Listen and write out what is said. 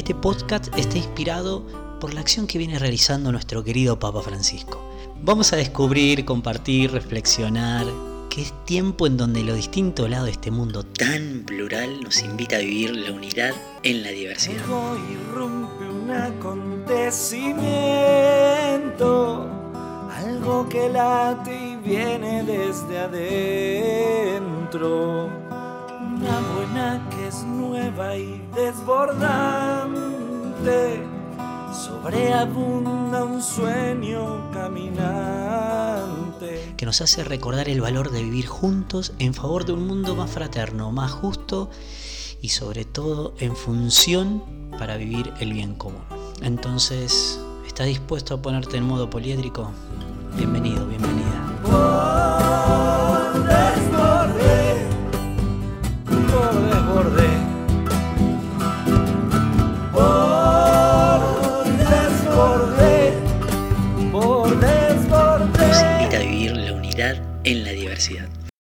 Este podcast está inspirado por la acción que viene realizando nuestro querido Papa Francisco. Vamos a descubrir, compartir, reflexionar que es tiempo en donde lo distinto lado de este mundo tan plural nos invita a vivir la unidad en la diversidad. Algo irrumpe un acontecimiento, algo que late y viene desde adentro. Buena que es nueva y desbordante, sobreabunda un sueño caminante. que nos hace recordar el valor de vivir juntos en favor de un mundo más fraterno, más justo y sobre todo en función para vivir el bien común. Entonces, ¿estás dispuesto a ponerte en modo poliédrico? Bienvenido, bienvenida. Nos invita a vivir la unidad en la diversidad.